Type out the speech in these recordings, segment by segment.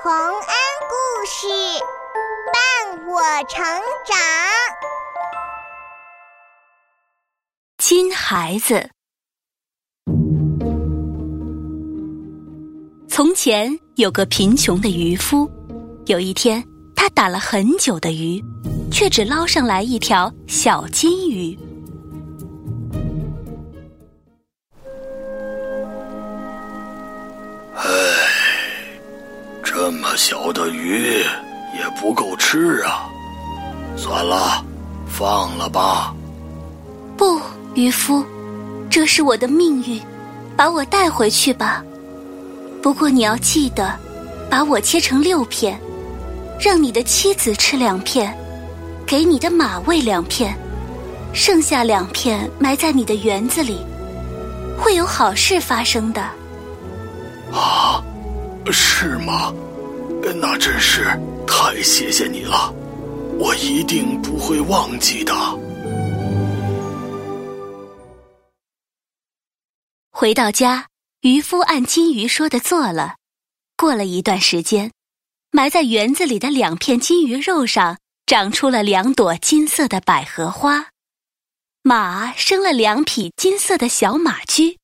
洪恩故事伴我成长。金孩子。从前有个贫穷的渔夫，有一天他打了很久的鱼，却只捞上来一条小金鱼。这么小的鱼也不够吃啊！算了，放了吧。不，渔夫，这是我的命运，把我带回去吧。不过你要记得，把我切成六片，让你的妻子吃两片，给你的马喂两片，剩下两片埋在你的园子里，会有好事发生的。啊，是吗？那真是太谢谢你了，我一定不会忘记的。回到家，渔夫按金鱼说的做了。过了一段时间，埋在园子里的两片金鱼肉上长出了两朵金色的百合花，马生了两匹金色的小马驹，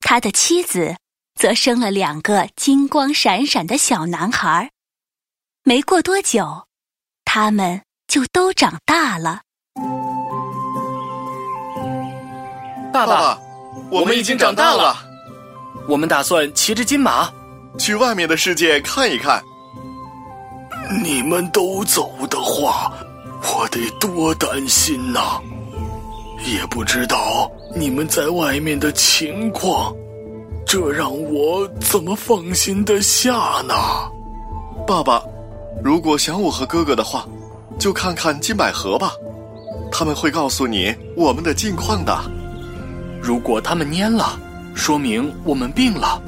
他的妻子。则生了两个金光闪闪的小男孩没过多久，他们就都长大了。爸爸，我们已经长大了。我们打算骑着金马，去外面的世界看一看。你们都走的话，我得多担心呐！也不知道你们在外面的情况。这让我怎么放心的下呢？爸爸，如果想我和哥哥的话，就看看金百合吧，他们会告诉你我们的近况的。如果他们蔫了，说明我们病了；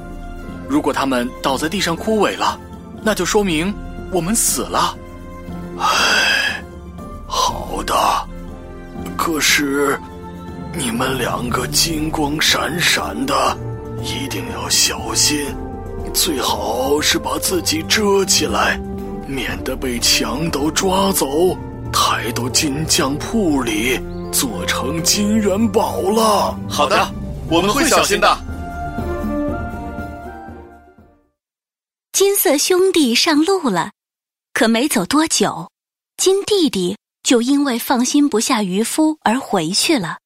如果他们倒在地上枯萎了，那就说明我们死了。唉，好的。可是，你们两个金光闪闪的。一定要小心，最好是把自己遮起来，免得被强盗抓走，抬到金匠铺里做成金元宝了。好的，我们会小心的。金色兄弟上路了，可没走多久，金弟弟就因为放心不下渔夫而回去了，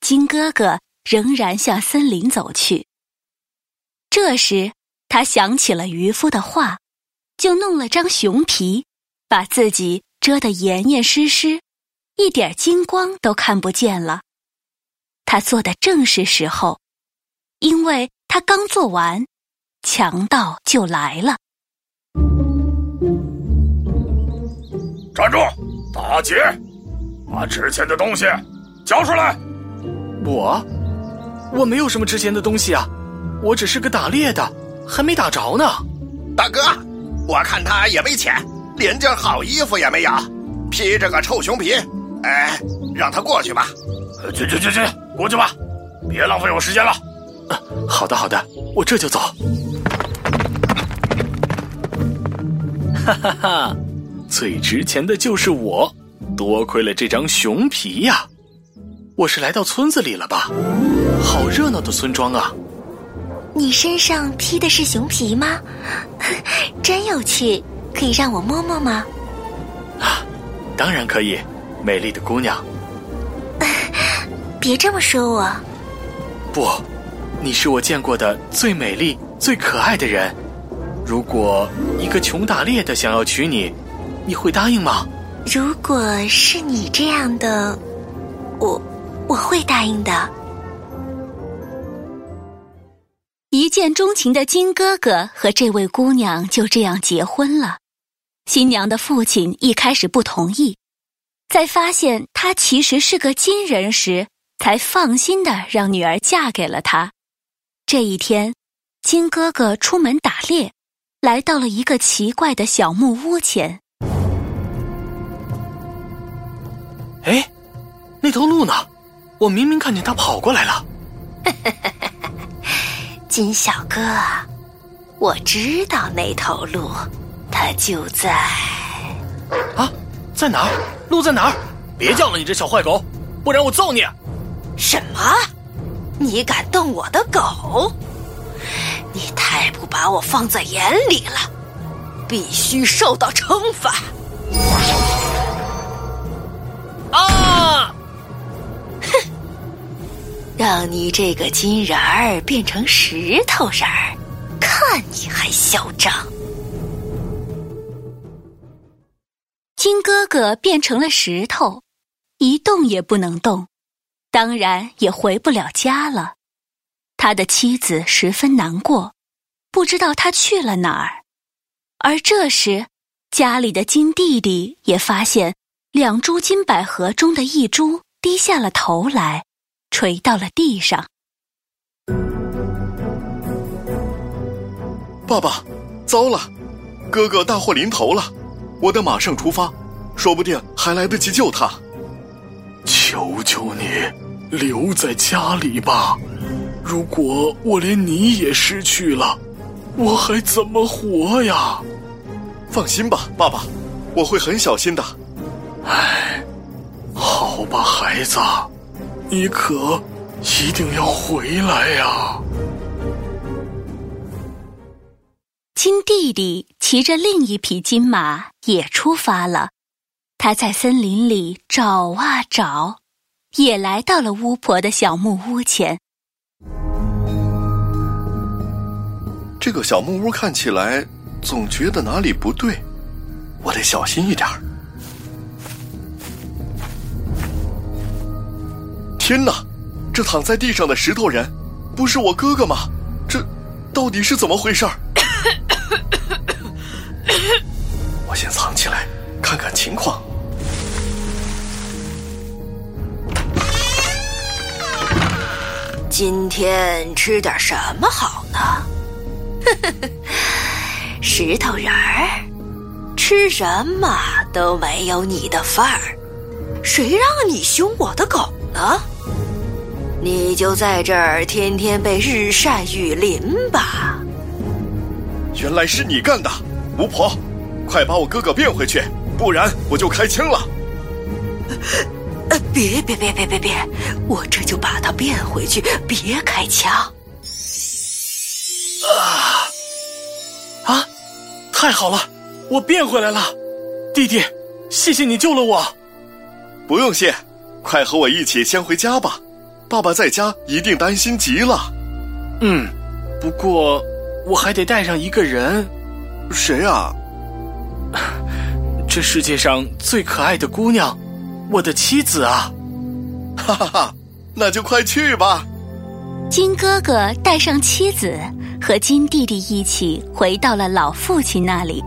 金哥哥仍然向森林走去。这时，他想起了渔夫的话，就弄了张熊皮，把自己遮得严严实实，一点金光都看不见了。他做的正是时候，因为他刚做完，强盗就来了。站住，打劫，把值钱的东西交出来。我，我没有什么值钱的东西啊。我只是个打猎的，还没打着呢。大哥，我看他也没钱，连件好衣服也没有，披着个臭熊皮。哎，让他过去吧。去去去去，过去吧，别浪费我时间了。好的好的，我这就走。哈哈哈，最值钱的就是我，多亏了这张熊皮呀。我是来到村子里了吧？好热闹的村庄啊！你身上披的是熊皮吗？真有趣，可以让我摸摸吗？啊，当然可以，美丽的姑娘。别这么说我。不，你是我见过的最美丽、最可爱的人。如果一个穷打猎的想要娶你，你会答应吗？如果是你这样的，我我会答应的。一见钟情的金哥哥和这位姑娘就这样结婚了。新娘的父亲一开始不同意，在发现他其实是个金人时，才放心的让女儿嫁给了他。这一天，金哥哥出门打猎，来到了一个奇怪的小木屋前。哎，那头鹿呢？我明明看见它跑过来了。金小哥，我知道那头鹿，它就在……啊，在哪儿？鹿在哪儿？别叫了，你这小坏狗，不然我揍你！什么？你敢动我的狗？你太不把我放在眼里了，必须受到惩罚！让你这个金人儿变成石头人儿，看你还嚣张！金哥哥变成了石头，一动也不能动，当然也回不了家了。他的妻子十分难过，不知道他去了哪儿。而这时，家里的金弟弟也发现两株金百合中的一株低下了头来，垂到了地上。爸爸，糟了，哥哥大祸临头了，我得马上出发，说不定还来得及救他。求求你，留在家里吧。如果我连你也失去了，我还怎么活呀？放心吧，爸爸，我会很小心的。唉，好吧，孩子，你可一定要回来呀！金弟弟骑着另一匹金马也出发了，他在森林里找啊找，也来到了巫婆的小木屋前。这个小木屋看起来总觉得哪里不对，我得小心一点儿。天哪，这躺在地上的石头人，不是我哥哥吗？这到底是怎么回事？我先藏起来，看看情况。今天吃点什么好呢？石头人儿，吃什么都没有你的份儿。谁让你凶我的狗呢？你就在这儿天天被日晒雨淋吧。原来是你干的，巫婆！快把我哥哥变回去，不然我就开枪了。呃，别别别别别别，我这就把他变回去，别开枪。啊！啊！太好了，我变回来了，弟弟，谢谢你救了我。不用谢，快和我一起先回家吧，爸爸在家一定担心极了。嗯，不过我还得带上一个人，谁啊？这世界上最可爱的姑娘，我的妻子啊！哈哈哈，那就快去吧。金哥哥带上妻子。和金弟弟一起回到了老父亲那里，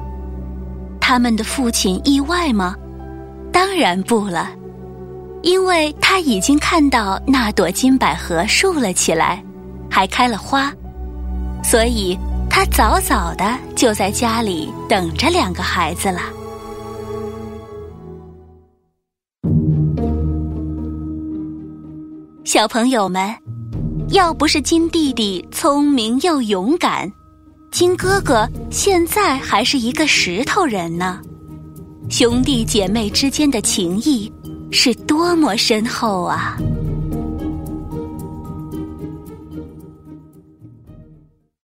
他们的父亲意外吗？当然不了，因为他已经看到那朵金百合竖了起来，还开了花，所以他早早的就在家里等着两个孩子了。小朋友们。要不是金弟弟聪明又勇敢，金哥哥现在还是一个石头人呢。兄弟姐妹之间的情谊是多么深厚啊！